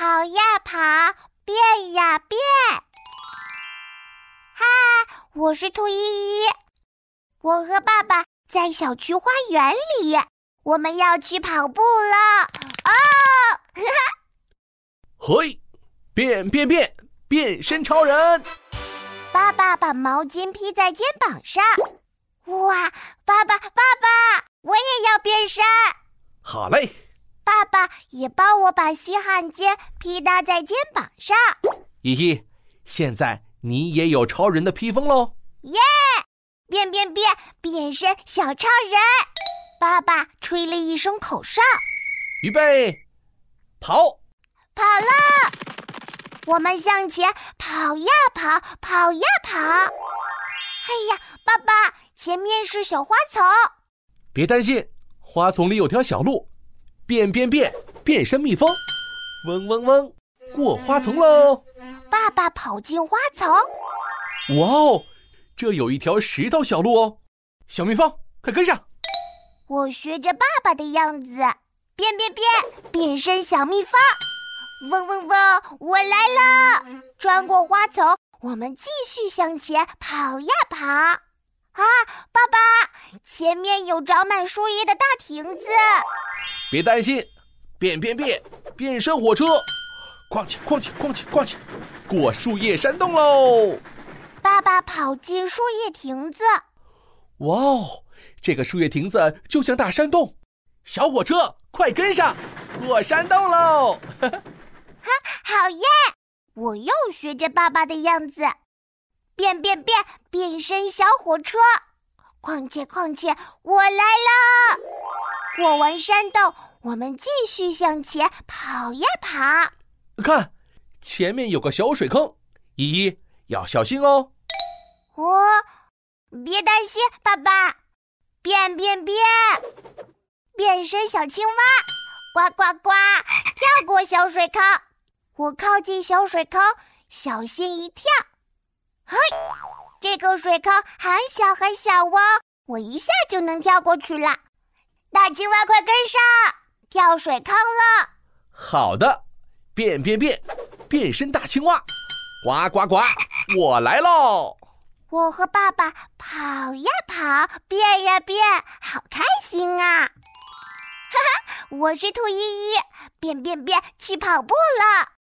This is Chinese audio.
跑呀跑，变呀变。嗨，我是兔依依，我和爸爸在小区花园里，我们要去跑步了。哦，哈哈！嘿，变变变，变身超人！爸爸把毛巾披在肩膀上。哇，爸爸，爸爸，我也要变身。好嘞。爸爸也帮我把吸汗巾披搭在肩膀上。依依，现在你也有超人的披风喽！耶！变变变，变身小超人！爸爸吹了一声口哨，预备，跑！跑了！我们向前跑呀跑，跑呀跑。哎呀，爸爸，前面是小花丛。别担心，花丛里有条小路。变变变，变身蜜蜂，嗡嗡嗡，过花丛喽！爸爸跑进花丛，哇哦，这有一条石头小路哦！小蜜蜂，快跟上！我学着爸爸的样子，变变变，变身小蜜蜂，嗡嗡嗡，我来了！穿过花丛，我们继续向前跑呀跑。啊，爸爸，前面有长满树叶的大亭子。别担心，变变变，变身火车，哐起哐起哐起哐起，过树叶山洞喽！爸爸跑进树叶亭子，哇哦，这个树叶亭子就像大山洞，小火车快跟上，过山洞喽！哈，好耶！我又学着爸爸的样子，变变变，变身小火车，况且况且，我来了！过完山洞，我们继续向前跑呀跑。看，前面有个小水坑，依依要小心哦。哦，别担心，爸爸。变变变，变身小青蛙，呱呱呱，跳过小水坑。我靠近小水坑，小心一跳。嘿，这个水坑很小很小哦，我一下就能跳过去了。大青蛙，快跟上，跳水坑了！好的，变变变，变身大青蛙，呱呱呱，我来喽！我和爸爸跑呀跑，变呀变，好开心啊！哈哈，我是兔依依，变变变，去跑步了。